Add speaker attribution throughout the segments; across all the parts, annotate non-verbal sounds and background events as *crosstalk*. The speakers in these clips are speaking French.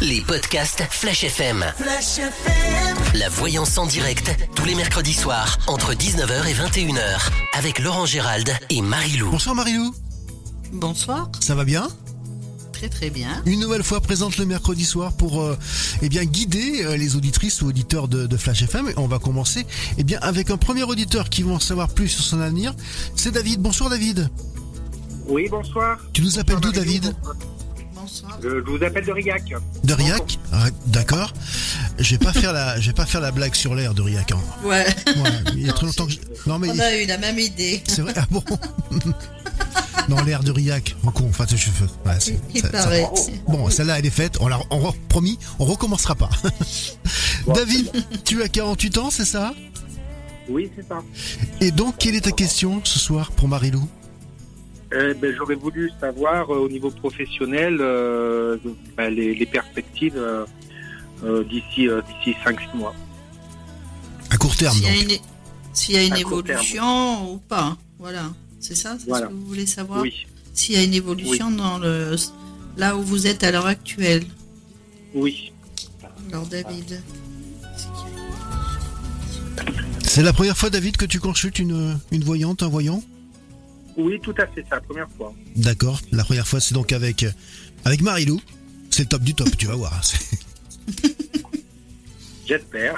Speaker 1: les podcasts Flash FM. Flash FM. La voyance en direct, tous les mercredis soirs, entre 19h et 21h, avec Laurent Gérald et Marilou.
Speaker 2: Bonsoir Marilou.
Speaker 3: Bonsoir.
Speaker 2: Ça va bien?
Speaker 3: Très très bien.
Speaker 2: Une nouvelle fois présente le mercredi soir pour euh, eh bien guider euh, les auditrices ou auditeurs de, Flash FM. Et on va commencer eh bien avec un premier auditeur qui va en savoir plus sur son avenir. C'est David. Bonsoir David.
Speaker 4: Oui, bonsoir.
Speaker 2: Tu nous appelles d'où David?
Speaker 4: Bonsoir. Je, vous appelle de Riac.
Speaker 2: De Riac ah, D'accord. Je vais pas faire la, je vais pas faire la blague sur l'air de Riac. Hein.
Speaker 3: Ouais.
Speaker 2: Il y a trop longtemps que je...
Speaker 3: Non mais. On a eu la même idée.
Speaker 2: C'est vrai. Ah bon. *laughs* dans l'air de Riac. Enfin, je, bon, celle-là, elle est faite. On l'a on, promis, on recommencera pas. *laughs* David, tu as 48 ans, c'est ça?
Speaker 4: Oui, c'est ça.
Speaker 2: Et donc, quelle est ta question ce soir pour Marilou
Speaker 4: eh ben, J'aurais voulu savoir euh, au niveau professionnel euh, ben, les, perspectives euh, d'ici d'ici 5-6 mois.
Speaker 2: À court terme,
Speaker 3: S'il y a une, évolution ou pas. Voilà. C'est ça C'est ce que vous voulez savoir?
Speaker 4: Oui.
Speaker 3: S'il y a une évolution dans le là où vous êtes à l'heure actuelle?
Speaker 4: Oui.
Speaker 3: Alors David.
Speaker 2: C'est la première fois David que tu consultes une, une voyante, un voyant?
Speaker 4: Oui, tout à fait, c'est la première fois.
Speaker 2: D'accord. La première fois c'est donc avec avec Marilou. C'est le top du top, tu vas voir. *laughs*
Speaker 4: J'espère.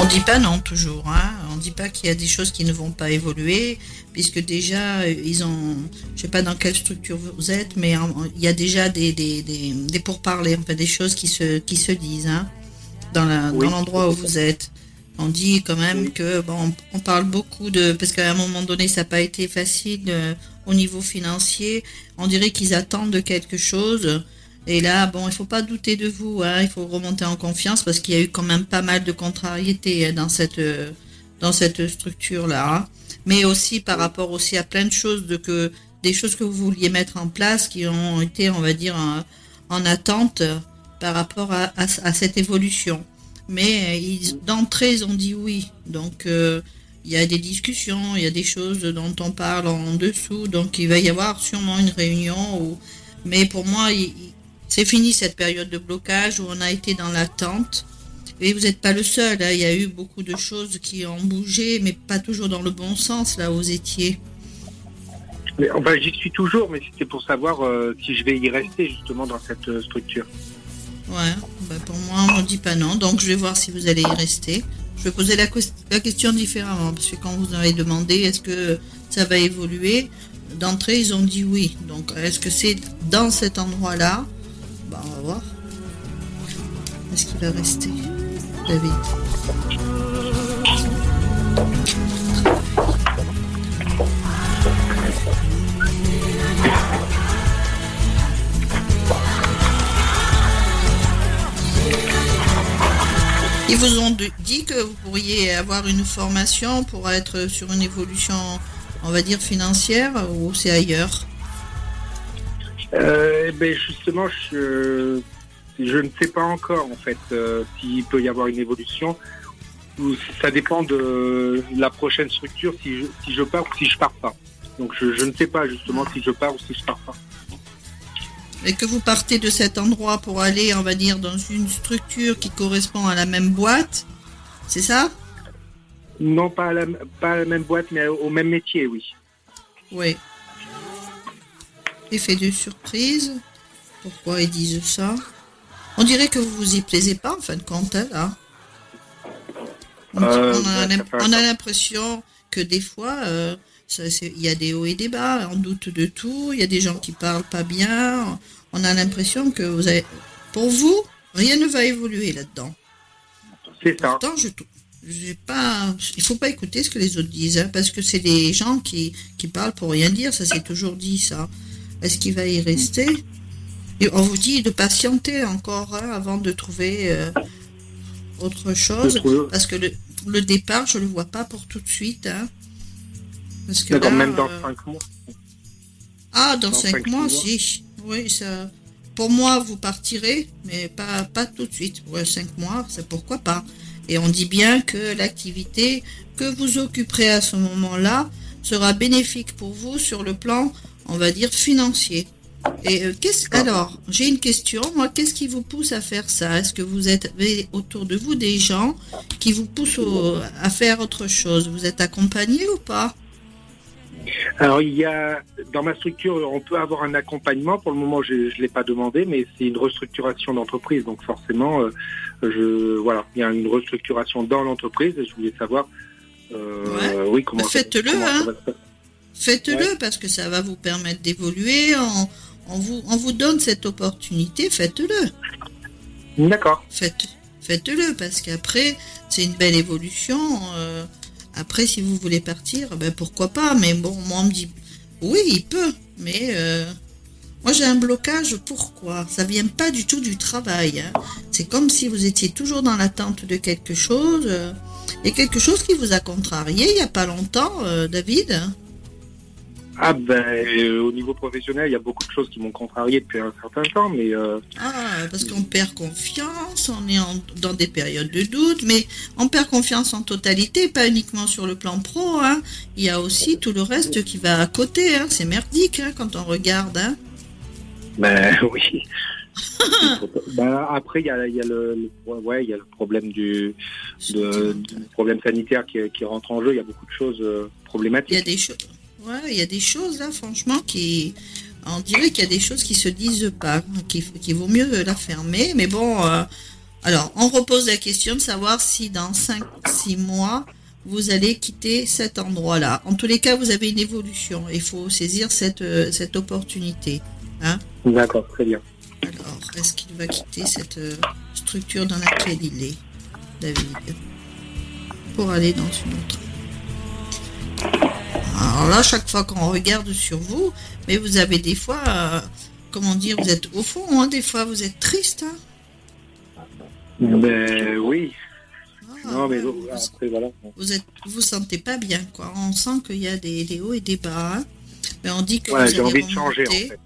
Speaker 3: On dit pas non toujours. Hein. On dit pas qu'il y a des choses qui ne vont pas évoluer, puisque déjà ils ont, je sais pas dans quelle structure vous êtes, mais il y a déjà des des, des, des pourparlers, des choses qui se qui se disent hein, dans l'endroit où vous êtes. On dit quand même que bon, on parle beaucoup de parce qu'à un moment donné ça n'a pas été facile euh, au niveau financier. On dirait qu'ils attendent quelque chose. Et là, bon, il faut pas douter de vous. Hein. il faut remonter en confiance parce qu'il y a eu quand même pas mal de contrariétés hein, dans cette dans cette structure là. Hein. Mais aussi par rapport aussi à plein de choses de que des choses que vous vouliez mettre en place qui ont été, on va dire, en, attente par rapport à, à cette évolution mais euh, d'entrée, ils ont dit oui. Donc, euh, il y a des discussions, il y a des choses dont on parle en dessous. Donc, il va y avoir sûrement une réunion. Mais pour moi, c'est fini cette période de blocage où on a été dans l'attente. Et vous n'êtes pas le seul. Hein. Il y a eu beaucoup de choses qui ont bougé, mais pas toujours dans le bon sens, là, où vous étiez.
Speaker 4: Mais, j'y suis toujours, mais c'était pour savoir euh, si je vais y rester, justement, dans cette structure.
Speaker 3: Ouais, bah pour moi, on ne dit pas non. Donc, je vais voir si vous allez y rester. Je vais poser la, la question différemment. Parce que quand vous avez demandé est-ce que ça va évoluer, d'entrée, ils ont dit oui. Donc, est-ce que c'est dans cet endroit-là? Bah, On va voir. Est-ce qu'il va rester? Ils vous ont dit que vous pourriez avoir une formation pour être sur une évolution, on va dire, financière ou c'est ailleurs?
Speaker 4: Euh, eh ben Justement, je, ne sais pas encore en fait euh, s'il peut y avoir une évolution. Ça dépend de la prochaine structure, si je, si je pars ou si je pars pas. Donc je, je ne sais pas justement si je pars ou si je pars pas
Speaker 3: et que vous partez de cet endroit pour aller, on va dire, dans une structure qui correspond à la même boîte, c'est ça?
Speaker 4: Non, pas à, la, pas la même boîte, mais au même métier, oui.
Speaker 3: Oui. Effet de surprise. Pourquoi ils disent ça? On dirait que vous vous y plaisez pas, en fin de compte, hein, là. Euh, on, a, l'impression que des fois, euh, il y a des hauts et des bas, on doute de tout, il y a des gens qui parlent pas bien. On a l'impression que vous avez, pour vous, rien ne va évoluer là-dedans.
Speaker 4: C'est ça.
Speaker 3: Pourtant, je, j'ai pas, il faut pas écouter ce que les autres disent, hein, parce que c'est des gens qui, qui parlent pour rien dire. Ça c'est toujours dit ça. Est-ce qu'il va y rester? Et on vous dit de patienter encore hein, avant de trouver euh, autre chose, parce que le, le, départ, je le vois pas pour tout de suite. Hein.
Speaker 4: Parce que même dans 5 euh, mois.
Speaker 3: Ah, dans 5 mois, si. Oui, ça. pour moi, vous partirez, mais pas, pas tout de suite. Ouais, cinq mois, c'est pourquoi pas. Et on dit bien que l'activité que vous occuperez à ce moment-là sera bénéfique pour vous sur le plan, on va dire, financier. Et euh, qu'est-ce alors, j'ai une question. Moi, qu'est-ce qui vous pousse à faire ça? Est-ce que vous êtes autour de vous des gens qui vous poussent à faire autre chose? Vous êtes accompagné ou pas?
Speaker 4: Alors il y a dans ma structure, on peut avoir un accompagnement. Pour le moment, je ne l'ai pas demandé, mais c'est une restructuration d'entreprise, donc forcément, euh, je voilà, il y a une restructuration dans l'entreprise. Et je voulais savoir,
Speaker 3: euh, oui, comment. Faites-le, hein. Faites-le parce que ça va vous permettre d'évoluer. On, vous on vous donne cette opportunité. Faites-le.
Speaker 4: D'accord.
Speaker 3: Faites faites-le parce qu'après c'est une belle évolution. Euh, après, si vous voulez partir, ben pourquoi pas. Mais bon, moi, on me dit, oui, il peut. Mais euh, moi, j'ai un blocage. Pourquoi? Ça vient pas du tout du travail. Hein. C'est comme si vous étiez toujours dans l'attente de quelque chose. Euh, et quelque chose qui vous a contrarié il n'y a pas longtemps, euh, David
Speaker 4: ah ben euh, au niveau professionnel, il y a beaucoup de choses qui m'ont contrarié depuis un certain temps, mais euh,
Speaker 3: ah parce qu'on perd confiance, on est dans des périodes de doute, mais on perd confiance en totalité, pas uniquement sur le plan pro. Hein. Il y a aussi tout le reste qui va à côté. Hein. C'est merdique hein, quand on regarde. Hein.
Speaker 4: Ben *laughs* oui. ben, après, il y a, le, ouais, il y a le problème du, problème sanitaire qui, qui, rentre en jeu. Il y a beaucoup de choses euh, problématiques.
Speaker 3: Il y a des choses Ouais, il y a des choses là, franchement, qui. On dirait qu'il y a des choses qui se disent pas, qu'il qui vaut mieux la fermer. Mais bon, euh, alors, on repose la question de savoir si dans 5-6 mois, vous allez quitter cet endroit-là. En tous les cas, vous avez une évolution. Il faut saisir cette, euh, cette opportunité. Hein
Speaker 4: D'accord, très bien.
Speaker 3: Alors, est-ce qu'il va quitter cette euh, structure dans laquelle il est, David, pour aller dans une autre alors là, chaque fois qu'on regarde sur vous, mais vous avez des fois, euh, comment dire, vous êtes au fond, hein, des fois vous êtes triste. Hein
Speaker 4: ben oui.
Speaker 3: Ah, non, mais vous, après, voilà. Vous êtes, vous sentez pas bien, quoi. On sent qu'il y a des, hauts et des bas. Hein. Mais on dit que
Speaker 4: ouais, j'ai envie de changer. En fait.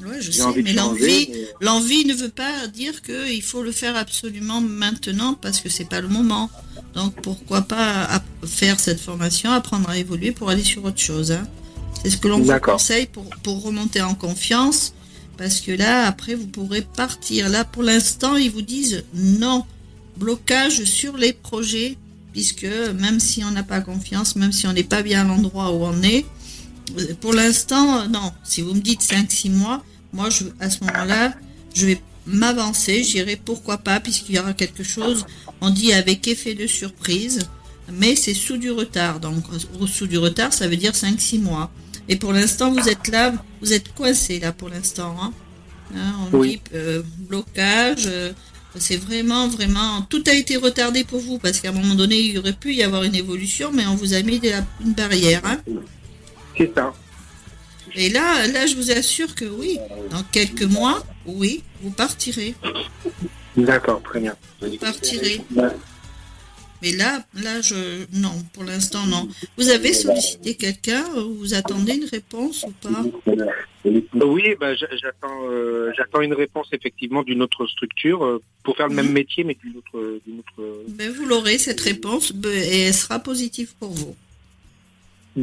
Speaker 3: Ouais, je sais, mais l'envie, l'envie ne veut pas dire qu'il faut le faire absolument maintenant parce que c'est pas le moment. Donc pourquoi pas faire cette formation, apprendre à évoluer pour aller sur autre chose. Hein. C'est ce que l'on vous conseille pour, pour remonter en confiance. Parce que là, après, vous pourrez partir. Là, pour l'instant, ils vous disent non. Blocage sur les projets. Puisque même si on n'a pas confiance, même si on n'est pas bien à l'endroit où on est, euh, pour l'instant, non. Si vous me dites 5-6 mois, moi, je, à ce moment-là, je vais m'avancer, j'irai pourquoi pas, puisqu'il y aura quelque chose, on dit avec effet de surprise, mais c'est sous du retard. Donc, sous du retard, ça veut dire 5-6 mois. Et pour l'instant, vous êtes là, vous êtes coincé là pour l'instant. Hein. hein on dit euh, blocage. Euh, c'est vraiment, vraiment, tout a été retardé pour vous parce qu'à un moment donné, il y aurait pu y avoir une évolution, mais on vous a mis une barrière. Hein.
Speaker 4: C'est ça.
Speaker 3: Et là, là, je vous assure que oui, dans quelques mois, oui, vous partirez.
Speaker 4: D'accord, très bien.
Speaker 3: Vous partirez. Mais là, là, je non, pour l'instant non. Vous avez sollicité quelqu'un Vous attendez une réponse ou pas?
Speaker 4: Oui, bah, j'attends, euh, j'attends une réponse effectivement d'une autre structure euh, pour faire le même mhm. métier, mais d'une autre, autre.
Speaker 3: Ben, vous l'aurez cette réponse et elle sera positive pour vous.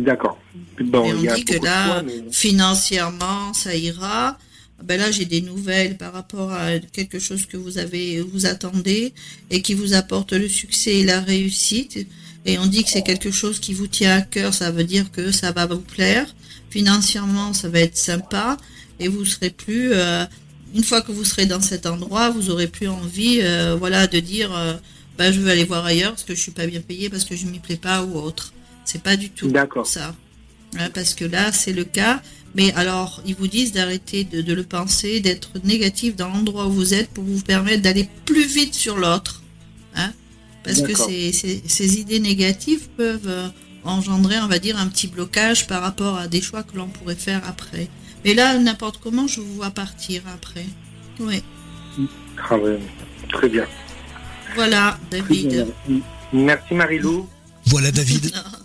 Speaker 4: D'accord.
Speaker 3: Bon, on dit que là, financièrement, ça ira. Ben là, j'ai des nouvelles par rapport à quelque chose que vous avez, vous attendez et qui vous apporte le succès et la réussite. Et on dit que c'est quelque chose qui vous tient à cœur. Ça veut dire que ça va vous plaire. Financièrement, ça va être sympa et vous serez plus. Euh, une fois que vous serez dans cet endroit, vous aurez plus envie, euh, voilà, de dire, euh, ben, je veux aller voir ailleurs parce que je suis pas bien payé, parce que je m'y plais pas ou autre. C'est pas du tout ça. parce que là, c'est le cas. Mais alors, ils vous disent d'arrêter de, le penser, d'être négatif dans l'endroit où vous êtes pour vous permettre d'aller plus vite sur l'autre. Hein parce que ces, ces, idées négatives peuvent euh, engendrer, on va dire, un petit blocage par rapport à des choix que l'on pourrait faire après. Mais là, n'importe comment, je vous vois partir après. Oui.
Speaker 4: Ah très bien.
Speaker 3: Voilà, David.
Speaker 4: Merci Marilou.
Speaker 2: Voilà David. *laughs*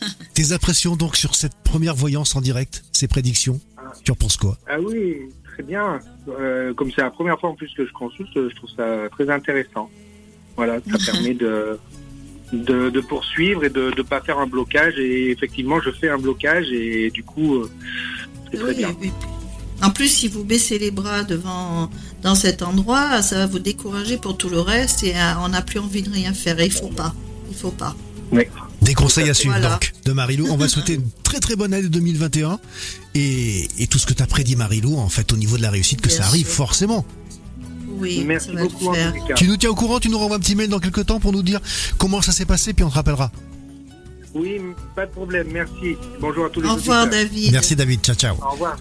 Speaker 2: *laughs* Tes impressions donc sur cette première voyance en direct, ces prédictions Tu en penses quoi?
Speaker 4: Ah oui, très bien. Euh, comme c'est la première fois en plus que je consulte, je trouve ça très intéressant. Voilà, ça *laughs* permet de, de, poursuivre et de ne pas faire un blocage. Et effectivement, je fais un blocage et du coup, euh, c'est très bien.
Speaker 3: En plus, si vous baissez les bras devant dans cet endroit, ça va vous décourager pour tout le reste et euh, on n'a plus envie de rien faire. Et il faut pas. Il faut pas.
Speaker 4: Oui.
Speaker 2: Des conseils à suivre donc de Marilou. On va souhaiter une très très bonne année 2021 et, tout ce que tu as prédit Marilou en fait au niveau de la réussite que ça arrive forcément.
Speaker 3: Oui,
Speaker 4: merci beaucoup.
Speaker 2: Tu nous tiens au courant, tu nous renvoies un petit mail dans quelques temps pour nous dire comment ça s'est passé puis on te rappellera.
Speaker 4: Oui, pas de problème, merci. Bonjour à tous les
Speaker 3: Au revoir David.
Speaker 2: Merci David, ciao ciao.
Speaker 4: Au revoir.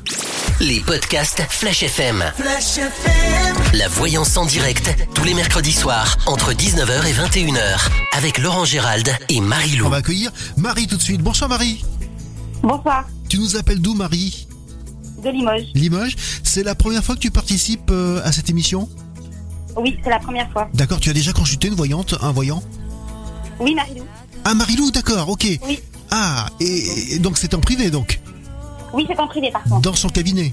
Speaker 1: Les podcasts Flash FM. Flash FM. La voyance en direct tous les mercredis soirs entre 19h et 21h avec Laurent Gérald et Marie Lou.
Speaker 2: On va accueillir Marie tout de suite. Bonsoir Marie.
Speaker 5: Bonsoir.
Speaker 2: Tu nous appelles d'où Marie?
Speaker 5: De Limoges.
Speaker 2: Limoges. C'est la première fois que tu participes euh, à cette émission?
Speaker 5: Oui, c'est la première fois.
Speaker 2: D'accord, tu as déjà consulté une voyante, un voyant?
Speaker 5: Oui, Marie-Lou.
Speaker 2: Ah, Marilou, d'accord, ok.
Speaker 5: Oui.
Speaker 2: Ah, et, donc c'est en privé donc?
Speaker 5: Oui, c'est en privé par contre.
Speaker 2: Dans son cabinet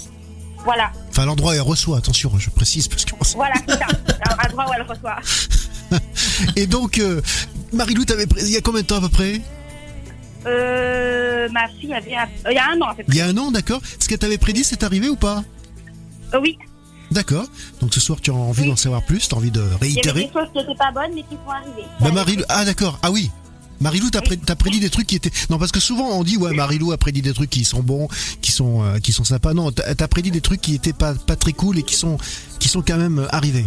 Speaker 5: Voilà.
Speaker 2: Enfin, l'endroit où elle reçoit, attention, je précise parce que.
Speaker 5: Voilà, c'est ça. *laughs* L'endroit où elle reçoit.
Speaker 2: et donc, euh, t'avais il y a combien de temps à peu près?
Speaker 5: Euh, ma fille avait. Euh, il y a un an à peu près.
Speaker 2: Il y a un an, d'accord. Ce qu'elle t'avait prédit, c'est arrivé ou pas?
Speaker 5: Euh, Oui.
Speaker 2: D'accord. Donc ce soir, tu as envie d'en savoir plus, tu as envie de réitérer.
Speaker 5: Il y avait des choses qui n'étaient pas bonnes, mais qui sont arrivées.
Speaker 2: Bah, Marilou, ah d'accord. Ah oui. Marilou, t'as as prédit des trucs qui étaient. Non, parce que souvent on dit ouais, Marilou a prédit des trucs qui sont bons, qui sont euh, qui sont sympas. Non, t'as as prédit des trucs qui étaient pas pas très cool et qui sont qui sont quand même euh, arrivés.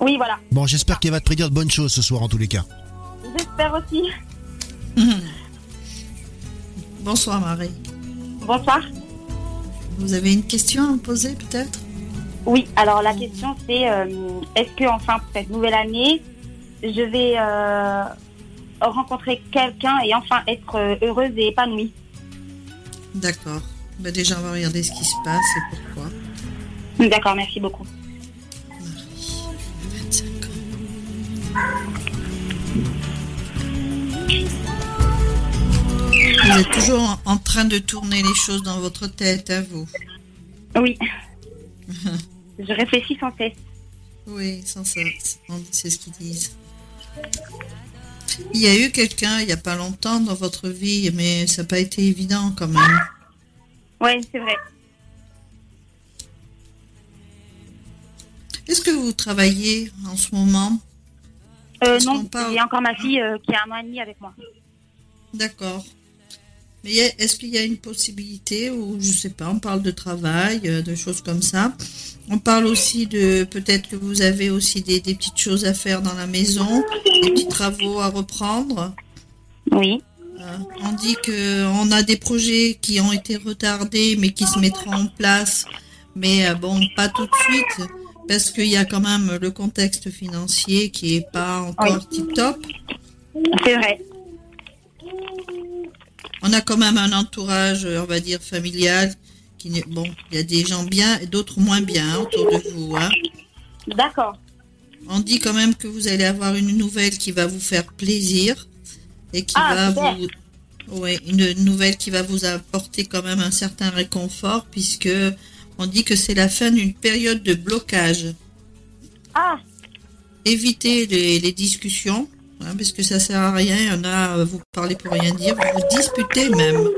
Speaker 5: Oui, voilà.
Speaker 2: Bon, j'espère qu'elle va te prédire de bonnes choses ce soir en tous les cas.
Speaker 5: J'espère aussi. *laughs*
Speaker 3: Bonsoir Marie.
Speaker 5: Bonsoir.
Speaker 3: Vous avez une question à me poser peut-être?
Speaker 5: Oui, alors la question c'est euh, est-ce que enfin pour cette nouvelle année, je vais rencontrer quelqu'un et enfin être euh, heureuse et épanouie.
Speaker 3: D'accord. Bah déjà, on va regarder ce qui se passe et pourquoi.
Speaker 5: D'accord, merci beaucoup.
Speaker 3: Marie, 25 ans. Vous êtes toujours en train de tourner les choses dans votre tête, à hein, vous
Speaker 5: Oui. *laughs* Je réfléchis sans cesse.
Speaker 3: Oui, sans cesse. C'est ce qu'ils disent. Il y a eu quelqu'un il n'y a pas longtemps dans votre vie, mais ça n'a pas été évident quand même.
Speaker 5: Oui, c'est vrai.
Speaker 3: Est-ce que vous travaillez en ce moment?
Speaker 5: Euh, Non, il y a encore ma fille euh, qui a un an et demi avec moi.
Speaker 3: D'accord. Mais est-ce qu'il y a une possibilité où, je sais pas, on parle de travail, euh, de choses comme ça On parle aussi de, peut-être que vous avez aussi des, petites choses à faire dans la maison, des petits travaux à reprendre
Speaker 5: Oui.
Speaker 3: Euh, on dit qu'on a des projets qui ont été retardés, mais qui se mettront en place, mais euh, bon, pas tout de suite, parce qu'il y a quand même le contexte financier qui n'est pas encore tip-top.
Speaker 5: C'est vrai
Speaker 3: on a quand même un entourage, on va dire, familial. Qui, bon, il y a des gens bien et d'autres moins bien autour de vous. Hein.
Speaker 5: D'accord.
Speaker 3: On dit quand même que vous allez avoir une nouvelle qui va vous faire plaisir et qui
Speaker 5: ah,
Speaker 3: va vous. Oui, une nouvelle qui va vous apporter quand même un certain réconfort puisque on dit que c'est la fin d'une période de blocage.
Speaker 5: Ah.
Speaker 3: Évitez les discussions Hein, parce que ça sert à rien. Il y en a, vous parlez pour rien dire, vous vous disputez même.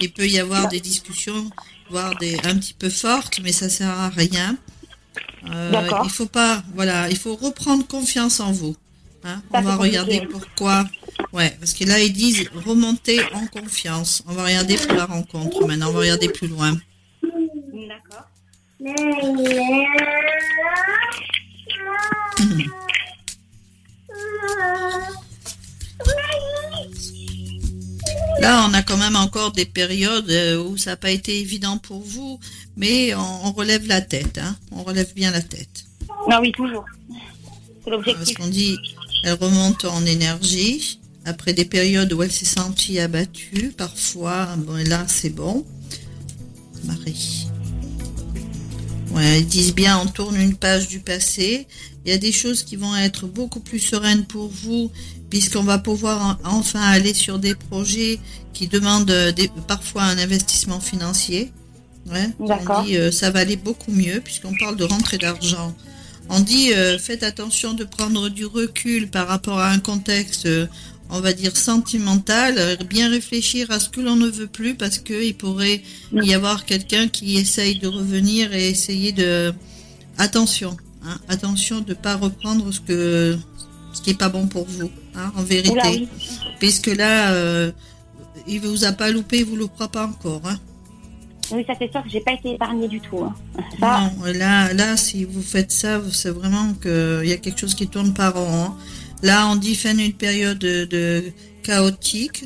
Speaker 3: Il peut y avoir des discussions, voire des un petit peu fortes, mais ça sert à rien. Euh, il faut pas, voilà, il faut reprendre confiance en vous. Hein. On va regarder pourquoi. Ouais, parce que là ils disent remonter en confiance. On va regarder pour la rencontre. Maintenant, on va regarder plus loin.
Speaker 5: D'accord. *laughs*
Speaker 3: Là, on a quand même encore des périodes euh, où ça n'a pas été évident pour vous, mais on, relève la tête, hein. on relève bien la tête.
Speaker 5: Ah oui, toujours. C'est l'objectif.
Speaker 3: Parce qu'on dit, elle remonte en énergie, après des périodes où elle s'est sentie abattue, parfois, bon, là, c'est bon. Marie. Ouais, ils disent bien, on tourne une page du passé. Il y a des choses qui vont être beaucoup plus sereines pour vous, puisqu'on va pouvoir enfin aller sur des projets qui demandent parfois un investissement financier. Ouais, on dit euh, ça va aller beaucoup mieux puisqu'on parle de rentrée d'argent. On dit euh, faites attention de prendre du recul par rapport à un contexte, euh, on va dire sentimental, bien réfléchir à ce que l'on ne veut plus parce qu'il pourrait y avoir quelqu'un qui essaye de revenir et essayer de attention, hein, attention de pas reprendre ce que ce qui est pas bon pour vous, hein, en vérité, puisque là il vous a pas loupé, il vous le croit pas encore. Hein.
Speaker 5: Oui, ça c'est sûr que j'ai pas été épargnée du tout.
Speaker 3: Non, là, là, si vous faites ça, c'est vraiment qu'il y a quelque chose qui tourne par rond. Là, on dit fin d'une période de, chaotique.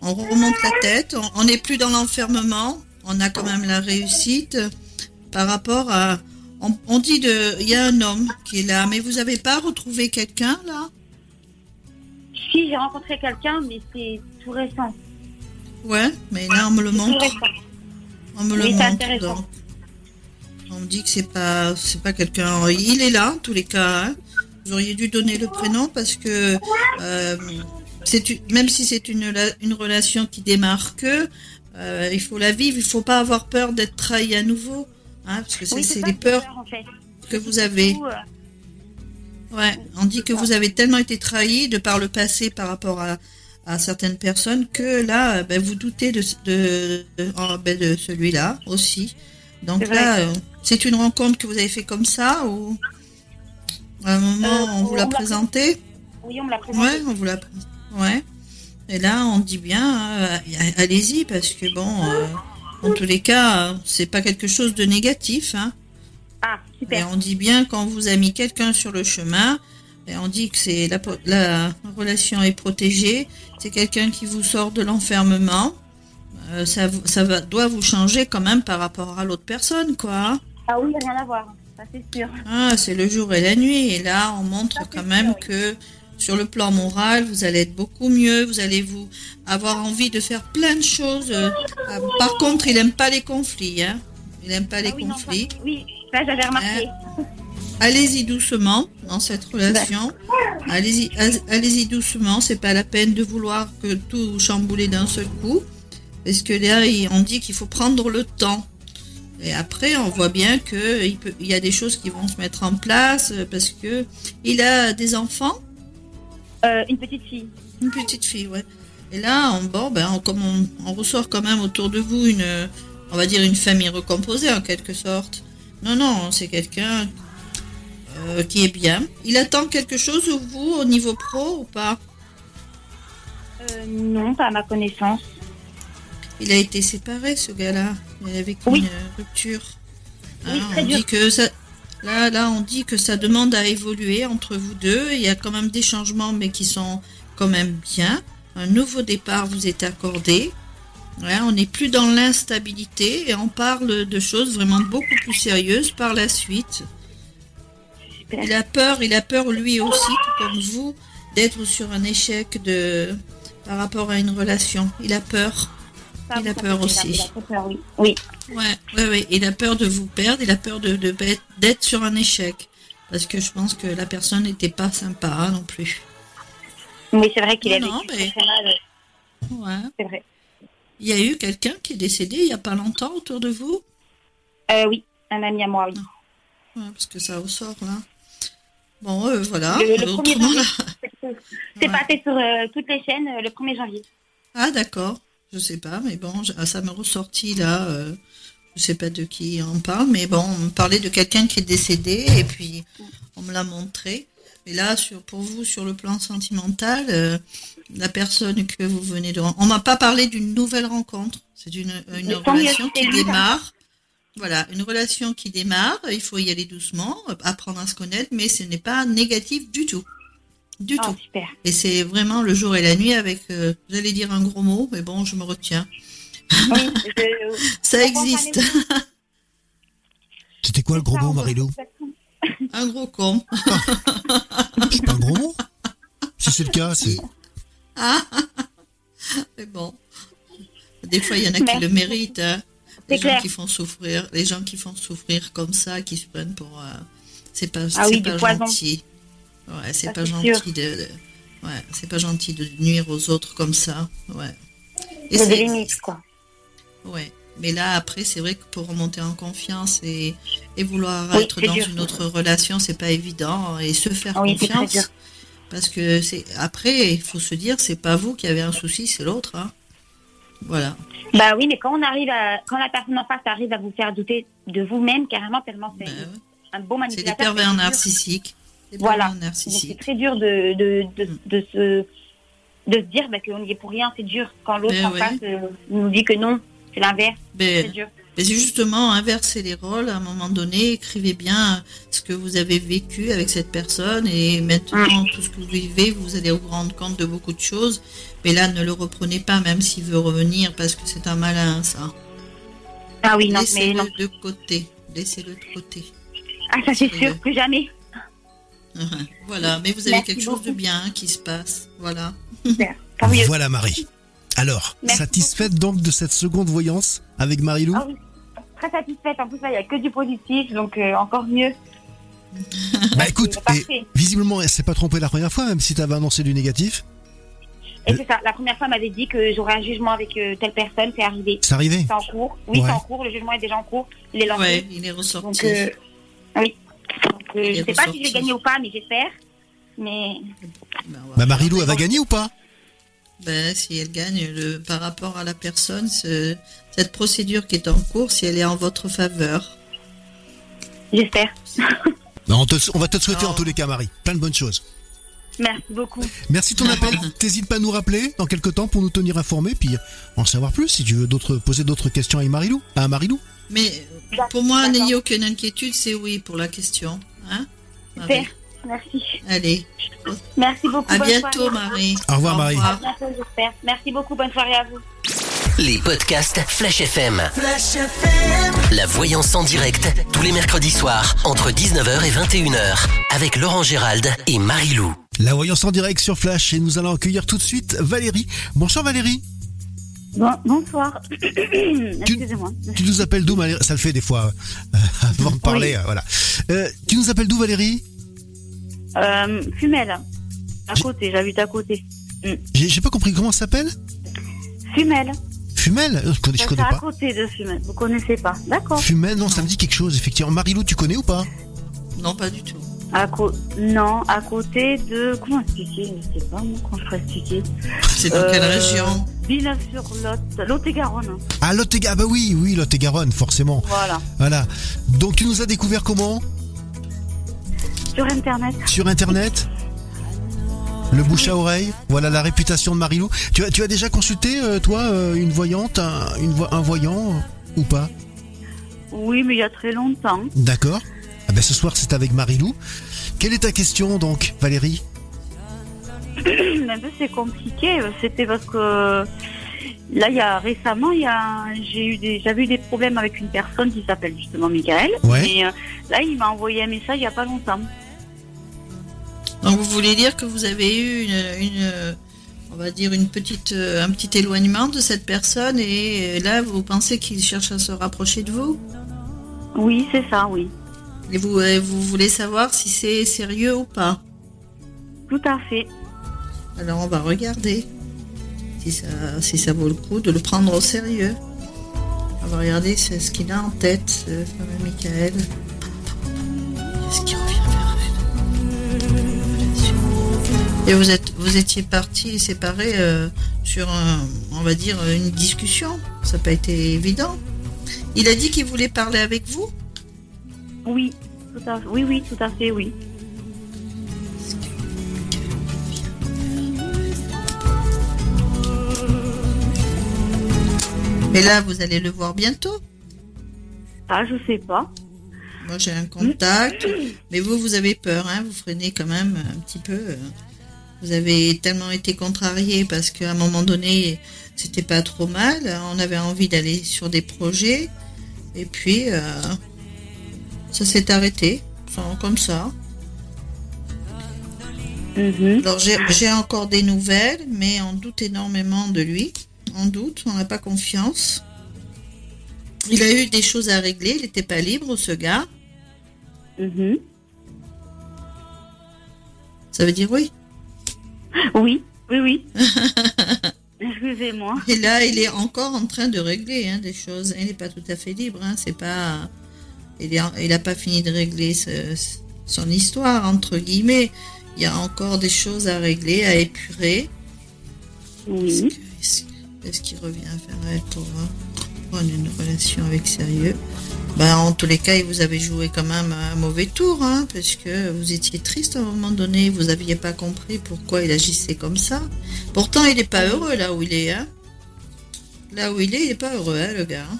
Speaker 3: On remonte la tête. On n'est plus dans l'enfermement. On a quand même la réussite par rapport à. On, dit de. Il y a un homme qui est là, mais vous n'avez pas retrouvé quelqu'un là?
Speaker 5: Si, j'ai rencontré quelqu'un, mais c'est tout récent.
Speaker 3: Ouais, mais là, on me le montre. On me le montre. On me dit que c'est pas, c'est pas quelqu'un. Il est là, en tous les cas. Hein. Vous auriez dû donner le prénom parce que euh, c'est même si c'est une, une relation qui démarre que, euh, il faut la vivre. Il faut pas avoir peur d'être trahi à nouveau, hein, parce que c'est les peurs que vous avez. Euh, ouais, on dit que vous avez tellement été trahi de par le passé par rapport à, à certaines personnes que là, ben, vous doutez de, de, de, oh, ben, de celui-là aussi. Donc là, euh, c'est une rencontre que vous avez fait comme ça ou à un moment euh, on vous l'a présenté?
Speaker 5: Oui, on me l'a présenté. Ouais,
Speaker 3: on vous l'a Ouais. Et là, on dit bien, euh, allez-y parce que bon, en tous les cas, c'est pas quelque chose de négatif. Hein.
Speaker 5: Ah, super.
Speaker 3: Et on dit bien quand vous a mis quelqu'un sur le chemin, et on dit que c'est la, la, relation est protégée. C'est quelqu'un qui vous sort de l'enfermement. Euh, ça, ça va, doit vous changer quand même par rapport à l'autre personne, quoi.
Speaker 5: Ah oui, rien à voir, ça c'est sûr.
Speaker 3: Ah, c'est le jour et la nuit. Et là, on montre quand même que sur le plan moral, vous allez être beaucoup mieux. Vous allez vous avoir envie de faire plein de choses. Euh, par contre, il n'aime pas les conflits. Hein. Il n'aime pas les ah conflits.
Speaker 5: oui, ça j'avais remarqué. Hein
Speaker 3: allez-y doucement dans cette relation. Allez-y, allez-y doucement. C'est pas la peine de vouloir que tout chambouler d'un seul coup, parce que là, on dit qu'il faut prendre le temps. Et après, on voit bien que il, peut, il y a des choses qui vont se mettre en place parce que il a des enfants.
Speaker 5: Euh, une petite fille.
Speaker 3: Une petite fille, ouais. Et là, on, bon, ben, on, comme on, on ressort quand même autour de vous une, on va dire une famille recomposée en quelque sorte. Non, non, c'est quelqu'un euh, qui est bien. Il attend quelque chose de vous au niveau pro ou pas?
Speaker 5: Euh, Non, pas à ma connaissance.
Speaker 3: Il a été séparé, ce gars-là. Il avait une rupture. Hein, on dit que ça, là, là, on dit que ça demande à évoluer entre vous deux. Il y a quand même des changements, mais qui sont quand même bien. Un nouveau départ vous est accordé. on n'est plus dans l'instabilité et on parle de choses vraiment beaucoup plus sérieuses par la suite. Il a peur, il a peur lui aussi, comme vous, d'être sur un échec de par rapport à une relation. Il a peur. il a peur aussi. Il a peur, oui.
Speaker 5: Oui.
Speaker 3: Ouais, Il a peur de vous perdre. Il a peur de d'être sur un échec, parce que je pense que la personne n'était pas sympa hein, non plus.
Speaker 5: Oui, c'est vrai qu'il a vécu mais...
Speaker 3: Ouais. C'est vrai. Il y a eu quelqu'un qui est décédé il n'y a pas longtemps autour de vous?
Speaker 5: Euh, Oui, un ami à moi, oui.
Speaker 3: Ouais, parce que ça ressort là. Bon, euh, voilà. Le, 1er
Speaker 5: janvier. *laughs* C'est passé sur euh, toutes les chaînes euh, le 1er janvier.
Speaker 3: Ah, d'accord. Je sais pas, mais bon, ça m'est ressorti là. Je sais pas de qui on parle, mais bon, on me parlait de quelqu'un qui est décédé et puis on me l'a montré. Mais là, sur, pour vous, sur le plan sentimental, la personne que vous venez de... On m'a pas parlé d'une nouvelle rencontre. C'est une, une relation qui démarre. Voilà, une relation qui démarre, il faut y aller doucement, apprendre à se connaître, mais ce n'est pas négatif du tout. Du oh, tout.
Speaker 5: Super.
Speaker 3: Et c'est vraiment le jour et la nuit avec, euh, j'allais dire un gros mot, mais bon, je me retiens. Oui, *laughs* Ça existe.
Speaker 2: C'était quoi le gros mot, Marilou
Speaker 3: Un gros con.
Speaker 2: c'est pas un gros mot Si c'est le cas, c'est.
Speaker 3: Ah Mais bon. Des fois, il y en a qui le méritent. Hein les gens qui font souffrir, les gens qui font souffrir comme ça, qui se prennent pour, euh, c'est pas, ah pas gentil. Ouais, c'est pas gentil de, ouais, c'est pas gentil de nuire aux autres comme ça. Ouais.
Speaker 5: Et c'est des limites, quoi.
Speaker 3: Ouais. Mais là, après, c'est vrai que pour remonter en confiance et, et vouloir être dans une autre relation, c'est pas évident. Et se faire confiance. Parce que c'est après, il faut se dire, c'est pas vous qui avez un souci, c'est l'autre. Hein. Voilà.
Speaker 5: Bah oui, mais quand on arrive à, quand la personne en face arrive à vous faire douter de vous-même, carrément, tellement c'est ben un bon manipulateur.
Speaker 3: C'est des pervers narcissiques.
Speaker 5: Voilà. C'est très dur de, de, de, mm. de, se, de se dire bah, qu'on n'y est pour rien, c'est dur. Quand l'autre ben en face euh, nous dit que non, c'est l'inverse. C'est dur.
Speaker 3: Mais justement inverser les rôles à un moment donné, écrivez bien ce que vous avez vécu avec cette personne et maintenant tout ce que vous vivez, vous allez vous rendre compte de beaucoup de choses. Mais là, ne le reprenez pas, même s'il veut revenir, parce que c'est un malin, ça.
Speaker 5: Ah oui, non,
Speaker 3: mais non. de côté. Laissez-le de côté.
Speaker 5: Ah, ça c'est sûr, plus jamais. *laughs*
Speaker 3: voilà, mais vous avez quelque chose de bien qui se passe. Voilà.
Speaker 2: Voilà, Marie. Alors, satisfaite donc de cette seconde voyance avec Marie-Lou ah oui,
Speaker 5: très satisfaite. En plus, il n'y a que du positif, donc euh, encore mieux.
Speaker 2: bah écoute, visiblement, elle s'est pas trompée la première fois, même si tu avais annoncé du négatif.
Speaker 5: Et c'est ça, la première fois, elle m'avait dit que j'aurais un jugement avec euh, telle personne, c'est arrivé.
Speaker 2: C'est arrivé
Speaker 5: C'est en cours. Oui, c'est en cours, le jugement est déjà en cours. Il est lancé.
Speaker 3: il est ressorti. Donc,
Speaker 5: euh, oui. je ne sais pas si je vais gagner ou pas, mais j'espère. Mais.
Speaker 2: Bah, bah Marilou, elle va gagner ou pas?
Speaker 3: Ben, si elle gagne le, par rapport à la personne, cette procédure qui est en cours, si elle est en votre faveur.
Speaker 5: J'espère. *laughs*
Speaker 2: on, va te souhaiter en tous les cas, Marie. Plein de bonnes choses.
Speaker 5: Merci beaucoup.
Speaker 2: Merci de ton appel. *laughs* T'hésites pas à nous rappeler dans quelques temps pour nous tenir informés, puis en savoir plus si tu veux poser d'autres questions à Marilou. À Marilou.
Speaker 3: Mais pour moi, n'ayez aucune inquiétude, c'est oui pour la question. Hein
Speaker 5: Super. Merci.
Speaker 3: Allez.
Speaker 5: Merci beaucoup.
Speaker 3: À bientôt, Marie.
Speaker 2: Au revoir, Marie.
Speaker 5: Merci beaucoup. Bonne soirée à vous.
Speaker 1: Les podcasts Flash FM. Flash FM. La voyance en direct, tous les mercredis soirs, entre 19h et 21h, avec Laurent Gérald et Marie-Lou.
Speaker 2: La voyance en direct sur Flash, et nous allons accueillir tout de suite Valérie. Bonsoir, Valérie.
Speaker 5: bonsoir. *clears throat* Excusez-moi.
Speaker 2: Tu, nous appelles d'où, Valérie? Ça le fait des fois, euh, *laughs* avant de parler, euh, voilà. Euh, tu nous appelles d'où, Valérie?
Speaker 5: Euh, Fumel, à côté, j'habite à côté.
Speaker 2: Mm. J'ai pas compris, comment ça s'appelle?
Speaker 5: Fumel.
Speaker 2: Fumel? Je connais, je connais pas.
Speaker 5: à côté de Fumel, vous connaissez pas, d'accord.
Speaker 2: Fumel, non, ça me dit quelque chose, effectivement. Marilou, tu connais ou pas?
Speaker 3: Non, pas du tout.
Speaker 5: À non, à côté de. Comment expliquer? Je sais pas, moi, comment je pourrais expliquer?
Speaker 3: C'est dans quelle euh, région?
Speaker 5: Villeneuve-sur-Lot, Lot-et-Garonne.
Speaker 2: Ah, Lot-et-Garonne, ah bah oui, oui, Lot-et-Garonne, forcément.
Speaker 5: Voilà.
Speaker 2: Voilà. Donc, tu nous as découvert comment?
Speaker 5: Sur Internet.
Speaker 2: Sur Internet le bouche à oreille, voilà la réputation de Marilou. Tu as, tu as déjà consulté, euh, toi, euh, une voyante, un, une, un voyant euh, ou pas?
Speaker 5: Oui, mais il y a très longtemps.
Speaker 2: D'accord. Ah ben, ce soir, c'est avec Marilou. Quelle est ta question, donc, Valérie?
Speaker 5: Un *clears throat* peu, c'est compliqué. C'était parce que là, il y a récemment, il y a, j'ai eu des, j'avais eu des problèmes avec une personne qui s'appelle justement Michael.
Speaker 2: Ouais.
Speaker 5: Et là, il m'a envoyé un message il n'y a pas longtemps.
Speaker 3: Donc vous voulez dire que vous avez eu une, on va dire une petite, un petit éloignement de cette personne et là vous pensez qu'il cherche à se rapprocher de vous?
Speaker 5: Oui, c'est ça, oui.
Speaker 3: Et vous, vous voulez savoir si c'est sérieux ou pas?
Speaker 5: Tout à fait.
Speaker 3: Alors on va regarder si ça, si ça vaut le coup de le prendre au sérieux. On va regarder ce qu'il a en tête, ce fameux Michael. Qu'est-ce qu'il Et vous êtes, vous étiez partis séparés euh, sur, on va dire, une discussion. Ça n'a pas été évident. Il a dit qu'il voulait parler avec vous?
Speaker 5: Oui, tout à, oui, oui, tout à fait, oui.
Speaker 3: Mais là, vous allez le voir bientôt
Speaker 5: Ah, je sais pas.
Speaker 3: Moi, j'ai un contact. Mais vous, vous avez peur, hein Vous freinez quand même un petit peu. Vous avez tellement été contrarié parce qu'à un moment donné, c'était pas trop mal. On avait envie d'aller sur des projets. Et puis, euh, ça s'est arrêté. comme ça.
Speaker 5: Mhm.
Speaker 3: Alors, j'ai encore des nouvelles, mais on doute énormément de lui. On doute, on n'a pas confiance. Il a eu des choses à régler, il n'était pas libre, ce gars.
Speaker 5: Mhm.
Speaker 3: Ça veut dire oui
Speaker 5: oui, oui, oui. *laughs* Excusez-moi.
Speaker 3: Et là, il est encore en train de régler hein, des choses. Il n'est pas tout à fait libre. Hein. C'est pas. Il n'a pas fini de régler son histoire entre guillemets. Il y a encore des choses à régler, à épurer.
Speaker 5: Oui.
Speaker 3: Est-ce qu'il revient vers elle pour prendre une relation avec sérieux ben, En tous les cas, vous avez joué quand même un mauvais tour, hein, parce que vous étiez triste à un moment donné, vous n'aviez pas compris pourquoi il agissait comme ça. Pourtant, il n'est pas heureux là où il est. Hein. Là où il est, il n'est pas heureux, hein, le gars. Hein.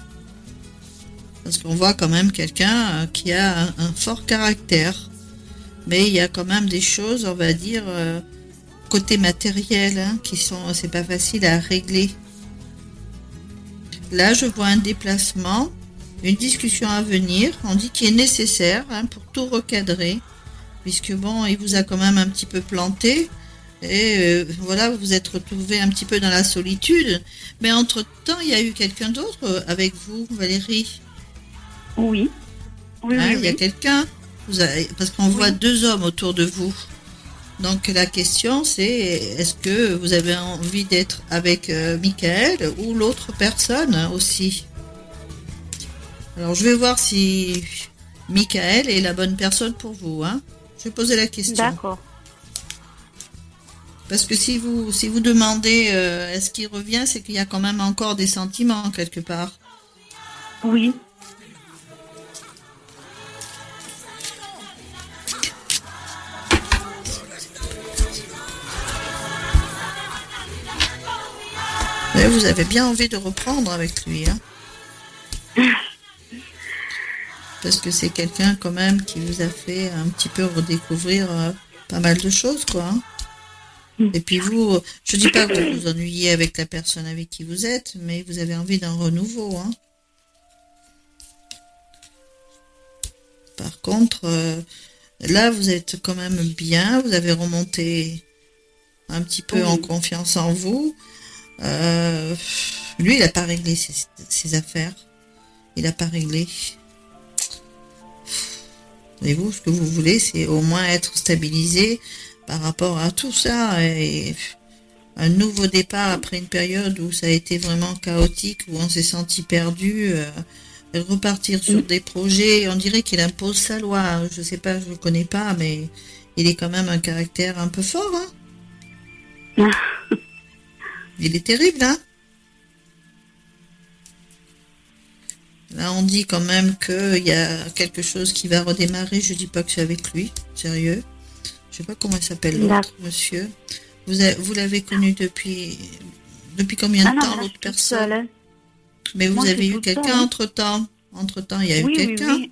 Speaker 3: Parce qu'on voit quand même quelqu'un euh, qui a un, fort caractère. Mais il y a quand même des choses, on va dire, euh, côté matériel, hein, qui sont, c'est pas facile à régler. Là, je vois un déplacement, une discussion à venir. On dit qu'il est nécessaire hein, pour tout recadrer, puisque bon, il vous a quand même un petit peu planté. Et euh, voilà, vous vous êtes retrouvé un petit peu dans la solitude. Mais entre-temps, il y a eu quelqu'un d'autre avec vous, Valérie
Speaker 5: Oui.
Speaker 3: Oui, hein, Il y a quelqu'un Parce qu'on voit deux hommes autour de vous. Donc la question c'est est-ce que vous avez envie d'être avec euh, Michael ou l'autre personne aussi? Alors je vais voir si Michael est la bonne personne pour vous. Hein. Je vais poser la question.
Speaker 5: D'accord.
Speaker 3: Parce que si vous si vous demandez euh, est-ce qu'il revient, c'est qu'il y a quand même encore des sentiments quelque part.
Speaker 5: Oui.
Speaker 3: vous avez bien envie de reprendre avec lui. Hein *laughs* Parce que c'est quelqu'un quand même qui vous a fait un petit peu redécouvrir euh, pas mal de choses, quoi. Hein. Et puis vous, je dis pas que vous vous ennuyez avec la personne avec qui vous êtes, mais vous avez envie d'un renouveau. Hein Par contre, euh, là, vous êtes quand même bien, vous avez remonté un petit peu en confiance en vous. Euh, lui, il n'a pas réglé ses, affaires. Il n'a pas réglé. Et vous, ce que vous voulez, c'est au moins être stabilisé par rapport à tout ça et un nouveau départ après une période où ça a été vraiment chaotique, où on s'est senti perdu, euh, repartir sur des projets. On dirait qu'il impose sa loi. Je sais pas, je le connais pas, mais il est quand même un caractère un peu fort. Hein *laughs* Il est terrible, hein Là, on dit quand même qu'il y a quelque chose qui va redémarrer. Je dis pas que c'est avec lui, sérieux. Je sais pas comment il s'appelle l'autre monsieur. Vous, vous l'avez connu depuis depuis combien de ah temps l'autre personne hein. Mais vous avez eu quelqu'un entre temps. Entre temps, il y a eu quelqu'un. *coughs*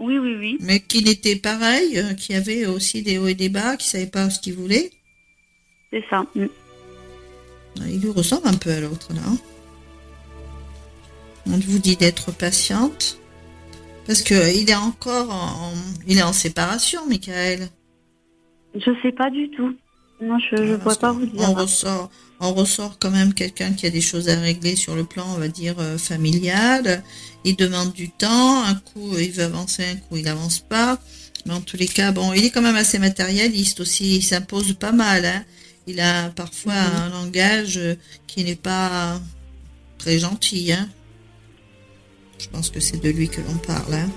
Speaker 5: Oui. oui, oui,
Speaker 3: Mais qui n'était pareil, euh, qui avait aussi des hauts et des bas, qui savait pas ce qu'il voulait.
Speaker 5: C'est ça. Mm.
Speaker 3: Il lui ressemble un peu à l'autre là. On vous dit d'être patiente. Parce qu'il est encore en, il est en séparation, Michael.
Speaker 5: Je sais pas du tout. Non, je ne pourrais pas vous dire.
Speaker 3: On ressort, on ressort quand même quelqu'un qui a des choses à régler sur le plan, on va dire, euh, familial. Il demande du temps. Un coup, il veut avancer, un coup, il n'avance pas. Mais en tous les cas, bon, il est quand même assez matérialiste aussi. Il s'impose pas mal. Hein. Il a parfois mhm. un langage qui n'est pas très gentil. Hein. Je pense que c'est de lui que l'on parle. Hein.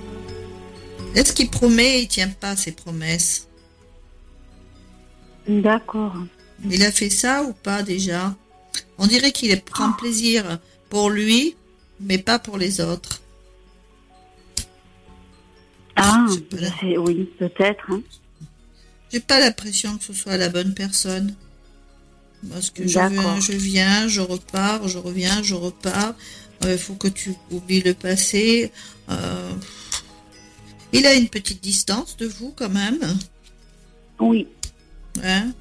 Speaker 3: Est-ce qu'il promet? Et il tient pas ses promesses
Speaker 5: D'accord.
Speaker 3: Il a fait ça ou pas déjà? On dirait qu'il prend plaisir pour lui, mais pas pour les autres.
Speaker 5: Ah, oui, peut-être. Hein.
Speaker 3: J'ai pas l'impression que ce soit la bonne personne. Parce que je viens, je viens, je repars, je reviens, je repars. Il euh, faut que tu oublies le passé. Euh, il a une petite distance de vous quand même.
Speaker 5: Oui.
Speaker 3: Hein?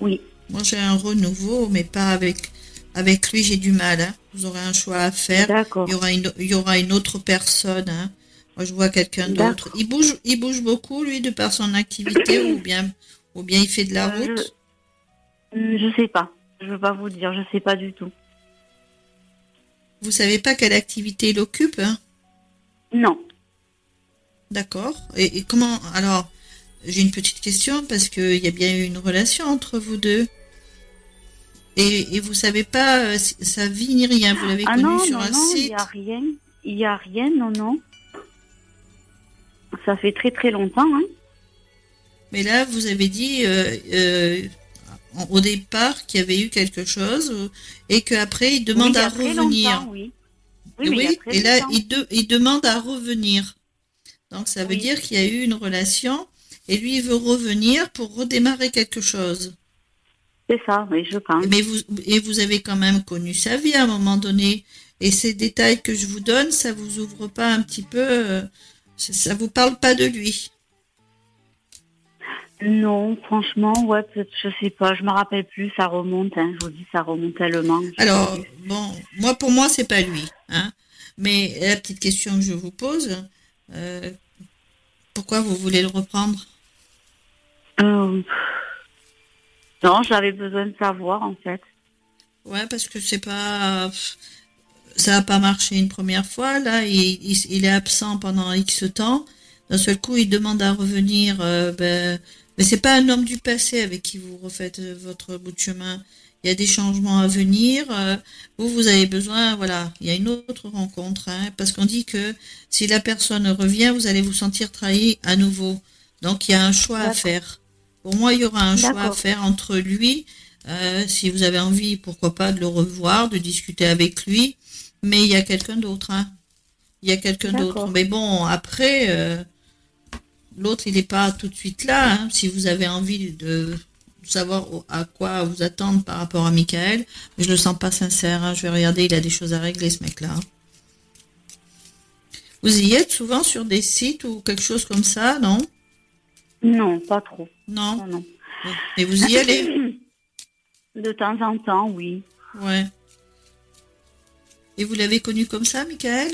Speaker 5: Oui.
Speaker 3: Moi j'ai un renouveau, mais pas avec avec lui j'ai du mal. Hein. Vous aurez un choix à faire. Il y aura une il y aura une autre personne. Hein. Moi je vois quelqu'un d'autre. Il bouge il bouge beaucoup lui de par son activité ou bien ou bien il fait de la euh, route?
Speaker 5: Je sais pas. Je veux pas vous dire. Je sais pas du tout.
Speaker 3: Vous savez pas quelle activité il occupe hein?
Speaker 5: Non.
Speaker 3: D'accord. Et, comment alors J'ai une petite question parce qu'il y a bien eu une relation entre vous deux. Et, et vous savez pas euh, sa vie ni rien. Vous l'avez ah connu sur un site.
Speaker 5: Il n'y a rien. Il n'y a rien. Non, non. Ça fait très très longtemps. Hein.
Speaker 3: Mais là, vous avez dit euh, euh, au départ qu'il y avait eu quelque chose et qu'après il demande à revenir.
Speaker 5: oui.
Speaker 3: Oui, et là il, il, demande à revenir. Donc ça veut dire qu'il y a eu une relation et lui il veut revenir pour redémarrer quelque chose.
Speaker 5: C'est ça, oui, je pense.
Speaker 3: Mais vous, et vous avez quand même connu sa vie à un moment donné. Et ces détails que je vous donne, ça vous ouvre pas un petit peu, euh, ça vous parle pas de lui.
Speaker 5: Non, franchement, ouais, je sais pas, je me rappelle plus, ça remonte, hein, je vous dis, ça remonte tellement.
Speaker 3: Alors, bon, moi, pour moi, c'est pas lui, hein. Mais la petite question que je vous pose, euh, pourquoi vous voulez le reprendre?
Speaker 5: Euh, Non, j'avais besoin de savoir, en fait.
Speaker 3: Ouais, parce que c'est pas. Ça n'a pas marché une première fois, là, il, il, est absent pendant X temps. D'un seul coup, il demande à revenir, euh, ben, mais c'est pas un homme du passé avec qui vous refaites euh, votre bout de chemin. Il y a des changements à venir. Euh, vous, vous avez besoin, voilà, il y a une autre rencontre, hein, parce qu'on dit que si la personne revient, vous allez vous sentir trahi à nouveau. Donc il y a un choix à faire. Pour moi, il y aura un choix à faire entre lui, euh, si vous avez envie, pourquoi pas, de le revoir, de discuter avec lui, mais il y a quelqu'un d'autre. Hein. Il y a quelqu'un d'autre. Mais bon, après, l'autre, il n'est pas tout de suite là. Hein. Si vous avez envie de savoir à quoi vous attendre par rapport à Michael, mais je le sens pas sincère. Hein. Je vais regarder, il a des choses à régler, ce mec-là. Vous y êtes souvent sur des sites ou quelque chose comme ça, non?
Speaker 5: Non, pas trop.
Speaker 3: Non? non, Et vous y allez? *coughs*
Speaker 5: De temps en temps, oui.
Speaker 3: Ouais. Et vous l'avez connu comme ça, Michael?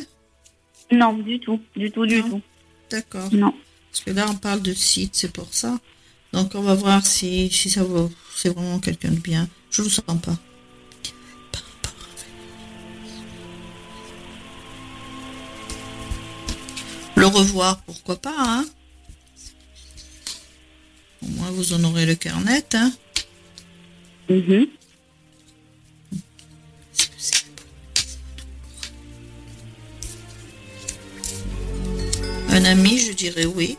Speaker 5: Non, du tout, du tout, du tout.
Speaker 3: D'accord.
Speaker 5: Non.
Speaker 3: Parce que là, on parle de site, c'est pour ça. Donc, on va voir si, ça vaut, c'est vraiment quelqu'un de bien. Je ne vous sens pas. Le revoir, pourquoi pas, hein Au moins, vous en aurez le cœur net, hein
Speaker 5: mm-hmm.
Speaker 3: Un ami, je dirais oui.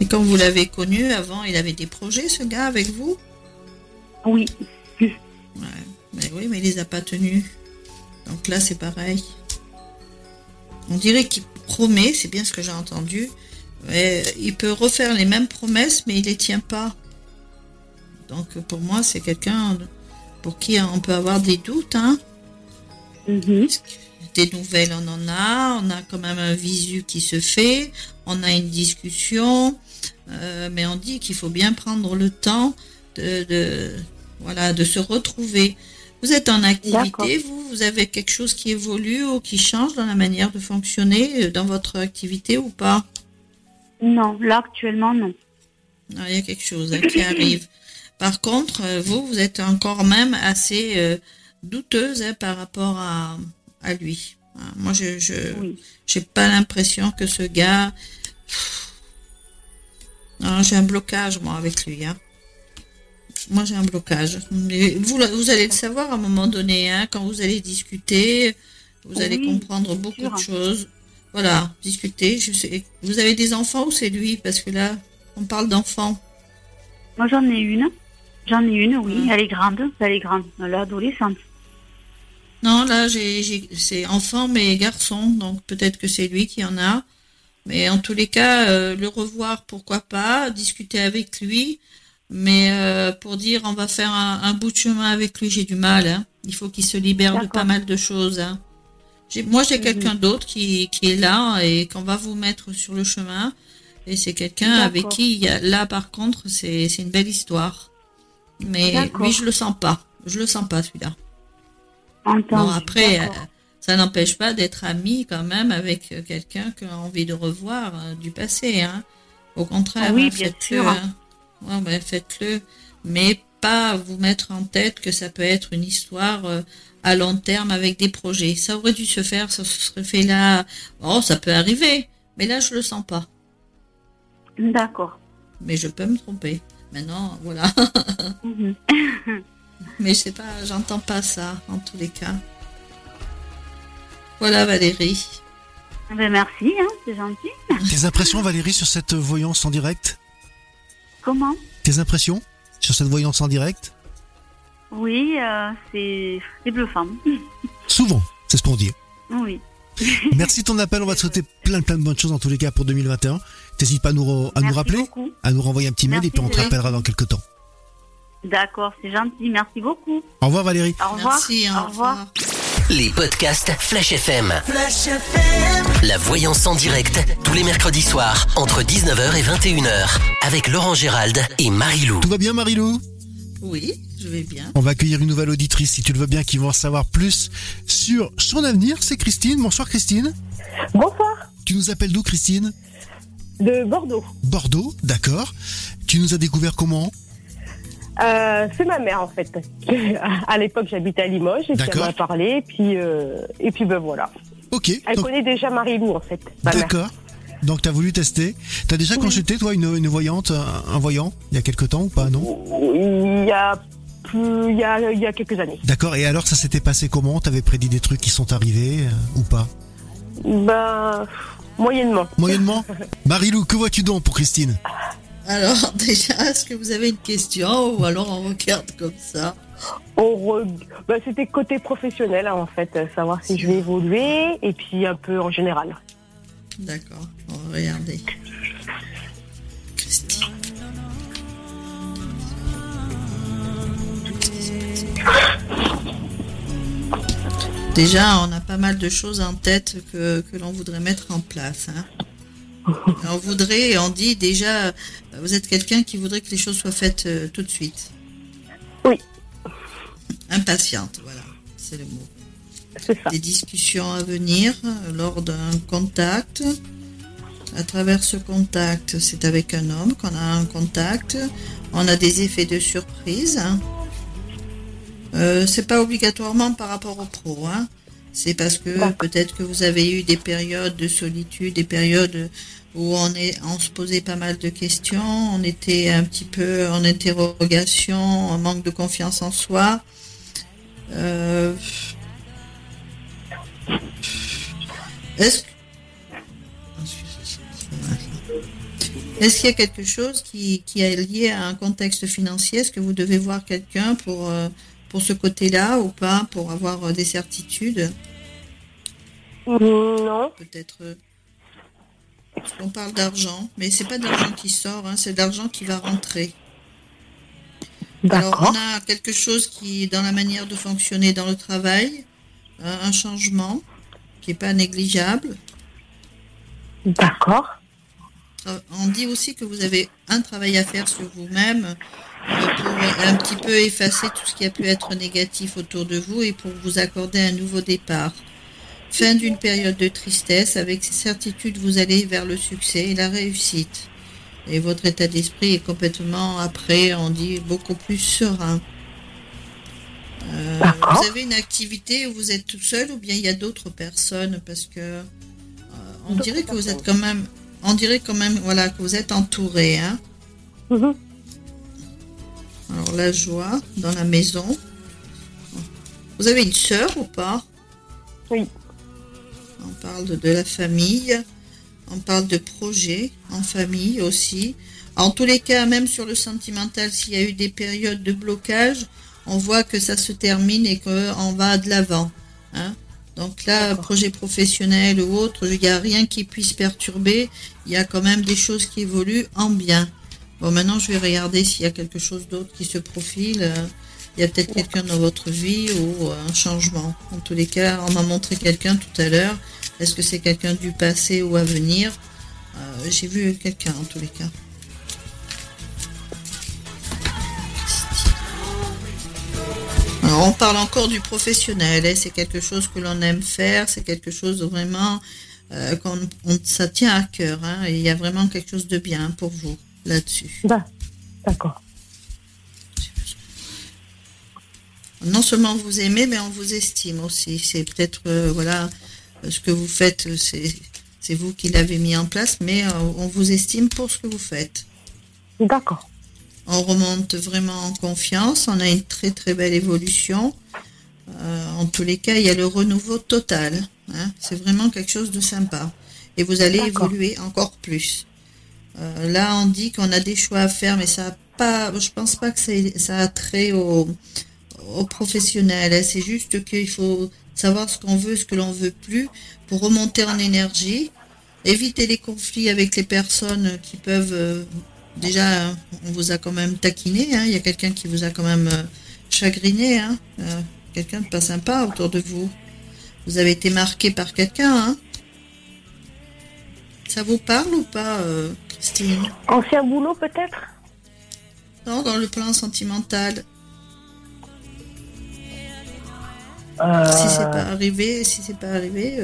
Speaker 3: Et quand vous l'avez connu avant, il avait des projets, ce gars, avec vous?
Speaker 5: Oui.
Speaker 3: Ouais, mais oui, mais il les a pas tenus. Donc là, c'est pareil. On dirait qu'il promet, c'est bien ce que j'ai entendu. il peut refaire les mêmes promesses, mais il les tient pas. Donc pour moi, c'est quelqu'un pour qui on peut avoir des doutes. Hein.
Speaker 5: Mm-hmm
Speaker 3: des nouvelles, on en a, on a quand même un visu qui se fait, on a une discussion, euh, mais on dit qu'il faut bien prendre le temps de, voilà, de se retrouver. Vous êtes en activité, vous, vous avez quelque chose qui évolue ou qui change dans la manière de fonctionner euh, dans votre activité ou pas?
Speaker 5: Non, là actuellement non.
Speaker 3: Ah, il y a quelque chose hein, qui arrive. Par contre, euh, vous, vous êtes encore même assez douteuse hein, par rapport à, à lui. Hein, moi, je je j'ai pas l'impression que ce gars. j'ai un blocage moi avec lui. Hein. Moi, j'ai un blocage. Vous, vous allez le savoir à un moment donné, hein, quand vous allez discuter, vous allez comprendre beaucoup de choses. Voilà, discuter. Je sais. Vous avez des enfants ou c'est lui? Parce que là, on parle d'enfants.
Speaker 5: Moi, j'en ai une. J'en ai une, oui. Elle est grande. Elle est grande. Elle est adolescente.
Speaker 3: Non, là, j'ai, c'est enfant mais garçon, donc peut-être que c'est lui qui en a. Mais en tous les cas, euh, le revoir, pourquoi pas, discuter avec lui. Mais euh, pour dire on va faire un, bout de chemin avec lui, j'ai du mal. Hein. Il faut qu'il se libère de pas mal de choses. Hein. moi, j'ai mhm. quelqu'un d'autre qui, est là et qu'on va vous mettre sur le chemin. Et c'est quelqu'un avec qui, il y a, là, par contre, c'est, une belle histoire. Mais lui, je le sens pas. Je le sens pas, celui-là. Bon, après, euh, ça n'empêche pas d'être ami quand même avec euh, quelqu'un qui a envie de revoir euh, du passé. Hein. Au contraire,
Speaker 5: oui, hein, faites-le.
Speaker 3: Hein. Ben, faites-le. Mais pas vous mettre en tête que ça peut être une histoire à long terme avec des projets. Ça aurait dû se faire, ça se serait fait là. Oh, ça peut arriver. Mais là, je le sens pas.
Speaker 5: D'accord.
Speaker 3: Mais je peux me tromper. Maintenant, voilà. *laughs* *laughs* Mais je sais pas, j'entends pas ça en tous les cas. Voilà Valérie.
Speaker 5: Eh ben merci, hein, c'est gentil. *laughs*
Speaker 2: Tes impressions Valérie sur cette voyance en direct?
Speaker 5: Comment?
Speaker 2: Tes impressions sur cette voyance en direct?
Speaker 5: Oui, euh, c'est bluffant. *laughs*
Speaker 2: Souvent, c'est ce qu'on dit.
Speaker 5: Oui. *laughs*
Speaker 2: Merci de ton appel, on va te souhaiter plein plein de bonnes choses en tous les cas pour 2021. T'hésites pas à nous, à nous rappeler, à nous renvoyer un petit mail et puis on te rappellera dans quelques temps.
Speaker 5: D'accord, c'est gentil, merci beaucoup.
Speaker 2: Au revoir Valérie.
Speaker 5: Au revoir.
Speaker 3: Merci,
Speaker 5: au revoir.
Speaker 1: Les podcasts Flash FM. Flash FM. La voyance en direct, tous les mercredis soirs, entre 19h et 21h, avec Laurent Gérald et Marie-Lou.
Speaker 2: Tout va bien Marie-Lou?
Speaker 3: Oui, je vais bien.
Speaker 2: On va accueillir une nouvelle auditrice, si tu le veux bien, qui va en savoir plus sur son avenir. C'est Christine. Bonsoir Christine.
Speaker 6: Bonsoir.
Speaker 2: Tu nous appelles d'où Christine?
Speaker 6: De Bordeaux.
Speaker 2: Bordeaux, d'accord. Tu nous as découvert comment?
Speaker 6: Euh, c'est ma mère en fait. *laughs* à l'époque, j'habitais à Limoges et puis elle m'a parlé et puis euh, et puis ben voilà.
Speaker 2: Ok.
Speaker 6: Elle connaît déjà Marie-Lou en fait.
Speaker 2: D'accord. Donc tu as voulu tester. Tu as déjà consulté toi une, voyante, un, voyant, il y a quelque temps ou pas non?
Speaker 6: Il y a plus, il y a, il y a quelques années.
Speaker 2: D'accord. Et alors ça s'était passé comment? T'avais prédit des trucs qui sont arrivés euh, ou pas?
Speaker 6: Ben moyennement.
Speaker 2: Moyennement? *laughs* Marie-Lou, que vois-tu donc pour Christine?
Speaker 3: Alors, *laughs* déjà, est-ce que vous avez une question ou alors on regarde comme ça
Speaker 6: bah, C'était côté professionnel, hein, en fait, euh, savoir si je vais évoluer et puis un peu en général.
Speaker 3: D'accord, on va regarder. Déjà, on a pas mal de choses en tête que, que l'on voudrait mettre en place. Hein. *laughs* on voudrait, on dit déjà, vous êtes quelqu'un qui voudrait que les choses soient faites euh, tout de suite.
Speaker 6: Oui.
Speaker 3: Impatiente, voilà, c'est le mot. C'est ça. Des discussions à venir lors d'un contact. À travers ce contact, c'est avec un homme qu'on a un contact. On a des effets de surprise. Euh, c'est pas obligatoirement par rapport au pro. Hein. C'est parce que peut-être que vous avez eu des périodes de solitude, des périodes où on, est, on se posait pas mal de questions, on était un petit peu en interrogation, en manque de confiance en soi. Euh, est-ce est qu'il y a quelque chose qui, qui, est lié à un contexte financier? Est-ce que vous devez voir quelqu'un pour, euh, pour ce côté-là ou pas, pour avoir euh, des certitudes?
Speaker 6: Non.
Speaker 3: Peut-être. Euh, on parle d'argent, mais c'est pas d'argent qui sort, hein, c'est d'argent qui va rentrer. Alors on a quelque chose qui est dans la manière de fonctionner dans le travail, euh, un changement qui n'est pas négligeable.
Speaker 6: D'accord.
Speaker 3: On dit aussi que vous avez un travail à faire sur vous-même pour un petit peu effacer tout ce qui a pu être négatif autour de vous et pour vous accorder un nouveau départ. Fin d'une période de tristesse, avec certitude vous allez vers le succès et la réussite. Et votre état d'esprit est complètement, après, on dit, beaucoup plus serein. Euh, vous avez une activité où vous êtes tout seul ou bien il y a d'autres personnes parce que euh, on dirait que vous êtes quand même, on dirait quand même, voilà, que vous êtes entouré, hein. Mm-hmm. Alors la joie dans la maison. Vous avez une sœur ou pas?
Speaker 6: Oui.
Speaker 3: On parle de, la famille. On parle de projets en famille aussi. En tous les cas, même sur le sentimental, s'il y a eu des périodes de blocage, on voit que ça se termine et qu'on va de l'avant. Hein. Donc là, projet professionnel ou autre, il n'y a rien qui puisse perturber. Il y a quand même des choses qui évoluent en bien. Bon, maintenant, je vais regarder s'il y a quelque chose d'autre qui se profile. Il y a peut-être quelqu'un dans votre vie ou un changement. En tous les cas, on m'a montré quelqu'un tout à l'heure. Est-ce que c'est quelqu'un du passé ou à venir? Euh, J'ai vu quelqu'un en tous les cas. Alors, on parle encore du professionnel. Hein. C'est quelque chose que l'on aime faire. C'est quelque chose vraiment euh, qu'on ça tient à cœur. Hein. il y a vraiment quelque chose de bien pour vous là-dessus.
Speaker 6: Bah, d'accord.
Speaker 3: Non seulement vous aimez, mais on vous estime aussi. C'est peut-être, euh, voilà, ce que vous faites, c'est vous qui l'avez mis en place, mais euh, on vous estime pour ce que vous faites.
Speaker 6: D'accord.
Speaker 3: on remonte vraiment en confiance, on a une très très belle évolution. Euh, en tous les cas, il y a le renouveau total. Hein. C'est vraiment quelque chose de sympa. Et vous allez évoluer encore plus. Euh, là, on dit qu'on a des choix à faire, mais ça a pas, je pense pas que ça a trait au, au professionnel. C'est juste qu'il faut savoir ce qu'on veut, ce que l'on veut plus, pour remonter en énergie, éviter les conflits avec les personnes qui peuvent euh, déjà, on vous a quand même taquiné, hein. il y a quelqu'un qui vous a quand même euh, chagriné, hein. quelqu'un de pas sympa autour de vous. Vous avez été marqué par quelqu'un, hein. Ça vous parle ou pas,
Speaker 6: Ancien boulot peut-être?
Speaker 3: Non, dans le plan sentimental. Si c'est pas arrivé, si c'est pas arrivé,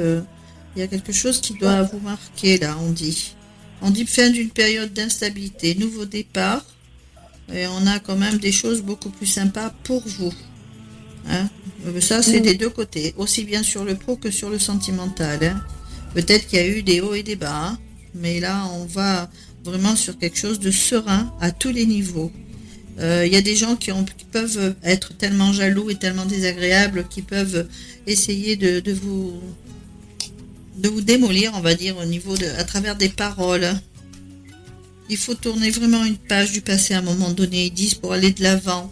Speaker 3: il y a quelque chose qui doit vous marquer là, on dit. On dit fin d'une période d'instabilité, nouveau départ. Et on a quand même des choses beaucoup plus sympas pour vous. Hein. Euh, ça, c'est des deux côtés, aussi bien sur le pro que sur le sentimental. Hein. Peut-être qu'il y a eu des hauts et des bas, hein. mais là, on va vraiment sur quelque chose de serein à tous les niveaux. Euh, il y a des gens qui, peuvent être tellement jaloux et tellement désagréables qui peuvent essayer de vous de vous démolir, on va dire, au niveau de, à travers des paroles. Il faut tourner vraiment une page du passé à un moment donné, ils disent, pour aller de l'avant.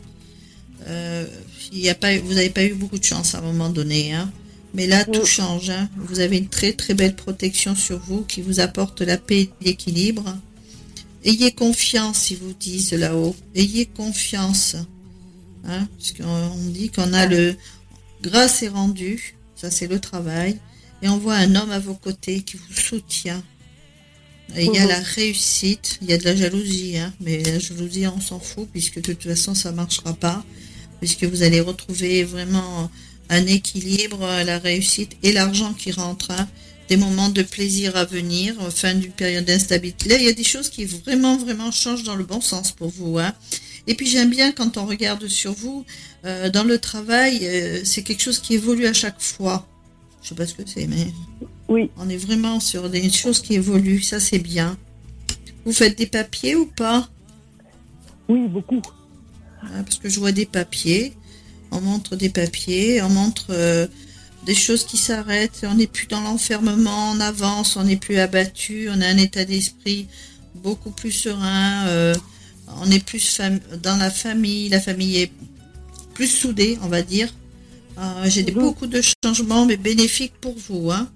Speaker 3: Euh, a pas, vous n'avez pas eu beaucoup de chance à un moment donné, hein. Mais là, tout change. Hein. Vous avez une très très belle protection sur vous qui vous apporte la paix et l'équilibre. Ayez confiance, ils vous disent là-haut. Ayez confiance. Hein, parce qu'on dit qu'on a le... Grâce est rendue. Ça, c'est le travail et on voit un homme à vos côtés qui vous soutient. il y a la réussite, il y a de la jalousie, hein, mais la jalousie, on s'en fout, puisque de toute façon, ça ne marchera pas, puisque vous allez retrouver vraiment un équilibre, la réussite et l'argent qui rentre, hein. Des moments de plaisir à venir, fin d'une période d'instabilité. Là, il y a des choses qui vraiment, vraiment changent dans le bon sens pour vous. Hein. Et puis j'aime bien quand on regarde sur vous, euh, dans le travail, euh, c'est quelque chose qui évolue à chaque fois. Je sais pas ce que c'est, mais
Speaker 6: oui.
Speaker 3: on est vraiment sur des choses qui évoluent. Ça, c'est bien. Vous faites des papiers ou pas?
Speaker 6: Oui, beaucoup.
Speaker 3: parce que je vois des papiers. On montre des papiers, on montre euh, des choses qui s'arrêtent. On n'est plus dans l'enfermement, on avance, on n'est plus abattu, on a un état d'esprit beaucoup plus serein. Euh, on est plus dans la famille, la famille est plus soudée, on va dire. Ah, j'ai beaucoup de changements, mais bénéfiques pour vous. Hein.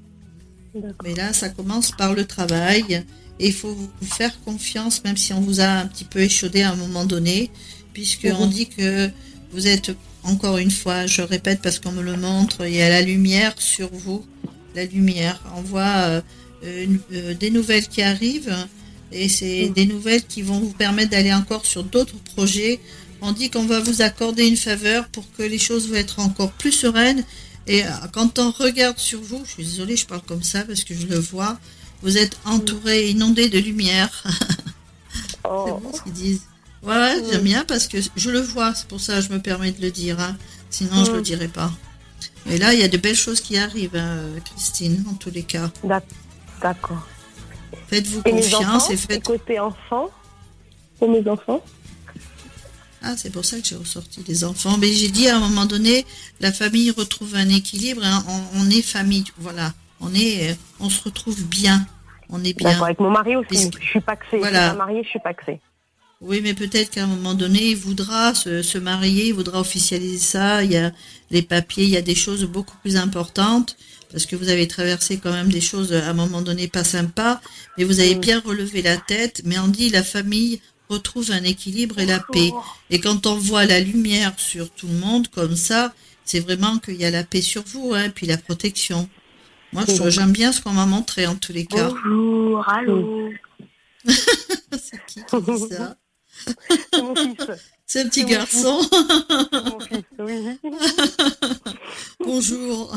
Speaker 3: Mais là, ça commence par le travail. Et il faut vous faire confiance, même si on vous a un petit peu échaudé à un moment donné, puisqu'on dit que vous êtes, encore une fois, je répète parce qu'on me le montre, il y a la lumière sur vous. La lumière. On voit euh, euh, des nouvelles qui arrivent. Et c'est des nouvelles qui vont vous permettre d'aller encore sur d'autres projets on dit qu'on va vous accorder une faveur pour que les choses vont être encore plus sereines. Et euh, quand on regarde sur vous, je suis désolée, je parle comme ça parce que je le vois, vous êtes entouré, inondé de lumière. *laughs*
Speaker 6: Oh.
Speaker 3: C'est bon ce qu'ils disent. Ouais, j'aime bien parce que je le vois, c'est pour ça que je me permets de le dire. Hein. Sinon, je ne le dirais pas. Mais là, il y a de belles choses qui arrivent, hein, Christine, en tous les cas.
Speaker 6: D'accord.
Speaker 3: Faites-vous confiance et faites.
Speaker 6: Côté enfant, pour mes enfants?
Speaker 3: Ah, c'est pour ça que j'ai ressorti les enfants. Mais j'ai dit à un moment donné, la famille retrouve un équilibre. Hein. On, est famille, voilà. On est, euh, on se retrouve bien. On est bien.
Speaker 6: D'accord, avec mon mari aussi. Je suis paxée. Voilà. Je suis mariée, je suis paxée.
Speaker 3: Oui, mais peut-être qu'à un moment donné, il voudra se, marier, il voudra officialiser ça. Il y a les papiers, il y a des choses beaucoup plus importantes parce que vous avez traversé quand même des choses à un moment donné pas sympas, mais vous avez bien relevé la tête. Mais on dit la famille retrouve un équilibre et la paix. Et quand on voit la lumière sur tout le monde comme ça, c'est vraiment qu'il y a la paix sur vous, hein, puis la protection. Moi, j'aime bien ce qu'on m'a montré en tous les cas.
Speaker 5: Bonjour, allô. *laughs*
Speaker 3: c'est qui qui dit ça?
Speaker 6: C'est mon fils. *laughs*
Speaker 3: C'est un petit garçon.
Speaker 6: mon fils, oui. *laughs*
Speaker 3: Bonjour.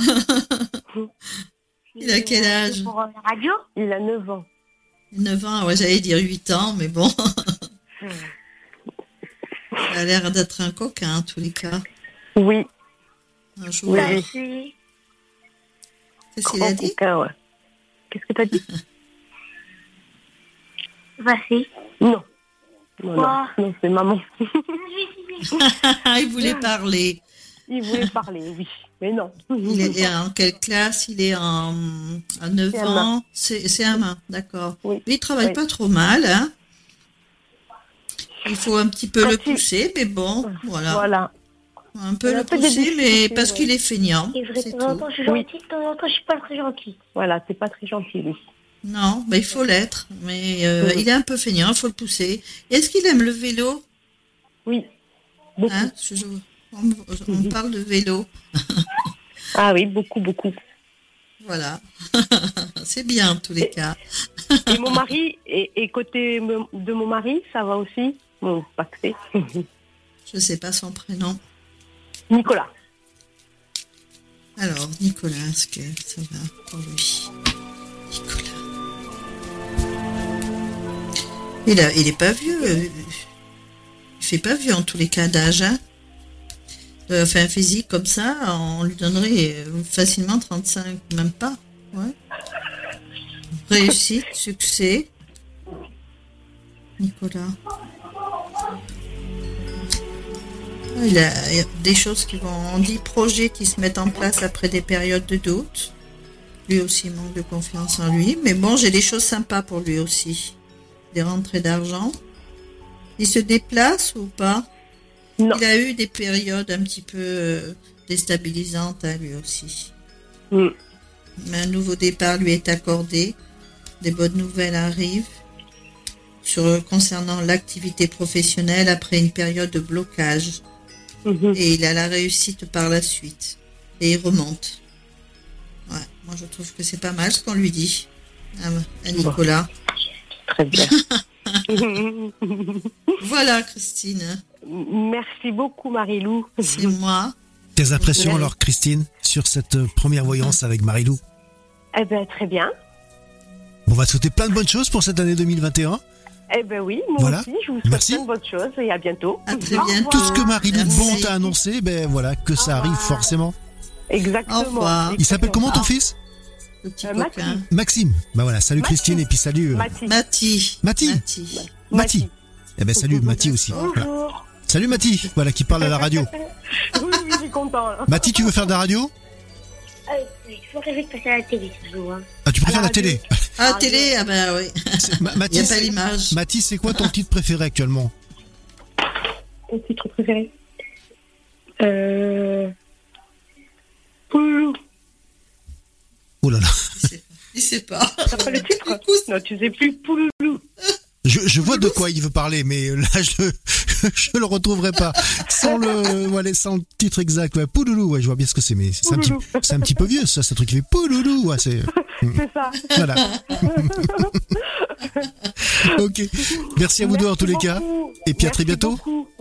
Speaker 3: *laughs* Il a quel âge
Speaker 5: Pour la radio
Speaker 6: Il a 9 ans.
Speaker 3: 9 ans, ouais, j'allais dire 8 ans, mais bon. Ça a l'air d'être un coquin en tous les cas.
Speaker 6: Oui.
Speaker 5: Un joueur. Oui.
Speaker 3: Qu'est-ce qu'il a dit
Speaker 6: Qu'est-ce que tu as dit
Speaker 5: Vas-y.
Speaker 6: Non. Non, non c'est maman. *laughs*
Speaker 3: il voulait parler.
Speaker 6: Il voulait parler, oui. Mais non.
Speaker 3: Il est en quelle classe? Il est en à 9 ans? C'est un main, d'accord. Oui. Il travaille pas trop mal, hein Il faut un petit peu le pousser, mais bon, voilà. Voilà. Un peu le pousser, mais parce qu'il est feignant. Et vrai, de temps en temps, je suis gentil, de temps en temps, je suis pas très gentil.
Speaker 6: Voilà, c'est pas très gentil, lui.
Speaker 3: Non, bah, il faut l'être, mais euh, il est un peu feignant, il faut le pousser. Est-ce qu'il aime le vélo?
Speaker 6: Oui.
Speaker 3: Hein on, parle de vélo. *laughs*
Speaker 6: ah oui, beaucoup, beaucoup.
Speaker 3: Voilà. *laughs* C'est bien en tous les cas. *laughs*
Speaker 6: et mon mari, et, côté de mon mari, ça va aussi? Bon.
Speaker 3: Je sais pas son prénom.
Speaker 6: Nicolas.
Speaker 3: Alors, Nicolas, est-ce que ça va pour lui? Il, a, il est pas vieux. Il fait pas vieux en tous les cas d'âge. Hein euh, enfin, physique comme ça, on lui donnerait facilement 35, même pas. Réussite, succès. Nicolas. Il a des choses qui vont, on dit projets qui se mettent en place après des périodes de doute. Lui aussi manque de confiance en lui. Mais bon, j'ai des choses sympas pour lui aussi. Des rentrées d'argent. Il se déplace ou pas? Il a eu des périodes un petit peu euh, déstabilisantes à lui aussi. Mm. Mais un nouveau départ lui est accordé. Des bonnes nouvelles arrivent sur, concernant l'activité professionnelle après une période de blocage. Mhm. Et il a la réussite par la suite. Et il remonte. Ouais, moi je trouve que c'est pas mal ce qu'on lui dit à, Nicolas.
Speaker 6: Très bien. *laughs*
Speaker 3: voilà, Christine.
Speaker 6: Merci beaucoup, Marilou.
Speaker 3: C'est moi.
Speaker 2: Tes impressions alors, Christine, sur cette première voyance avec Marilou
Speaker 6: Eh bien, très bien.
Speaker 2: On va souhaiter plein de bonnes choses pour cette année 2021.
Speaker 6: Eh ben oui, moi aussi, je vous souhaite plein de bonnes choses et à bientôt.
Speaker 3: À très bientôt.
Speaker 2: Tout ce que Marilou Bon t'a annoncé, ben voilà, que ça arrive forcément.
Speaker 6: Exactement.
Speaker 2: Il s'appelle comment ton fils?
Speaker 6: Euh, Maxime.
Speaker 2: Maxime. Bah voilà, salut Christine et puis salut.
Speaker 3: Euh, Mati.
Speaker 2: Mati. Mati. Eh ben salut Mati aussi.
Speaker 6: Bonjour.
Speaker 2: Salut Mati, voilà qui parle à la radio. *laughs*
Speaker 6: oui, oui, je suis content.
Speaker 2: Mati, tu veux faire de la radio?
Speaker 7: Euh, Je préfère passer à la télé toujours. Hein.
Speaker 2: Ah, tu préfères la, télé?
Speaker 3: Ah, télé, ah bah oui. Il n'y a pas l'image.
Speaker 2: Mati, c'est quoi ton titre préféré actuellement?
Speaker 6: Ton titre préféré? Euh.
Speaker 2: Oh là là.
Speaker 3: Il sait pas.
Speaker 6: T'as pas le titre Non, tu sais plus. Pouloulou.
Speaker 2: Je, je, vois de quoi il veut parler, mais là, je, *laughs* je le retrouverai pas. Sans le, voilà, sans le titre exact. Ouais, Pouloulou, ouais, je vois bien ce que c'est, mais c'est un, petit, c'est un petit peu vieux, ça, ce truc qui fait Pouloulou. Ouais,
Speaker 6: c'est, *laughs* c'est ça.
Speaker 2: Voilà. *laughs* ok. Merci à vous deux en tous les cas. Et puis à très bientôt.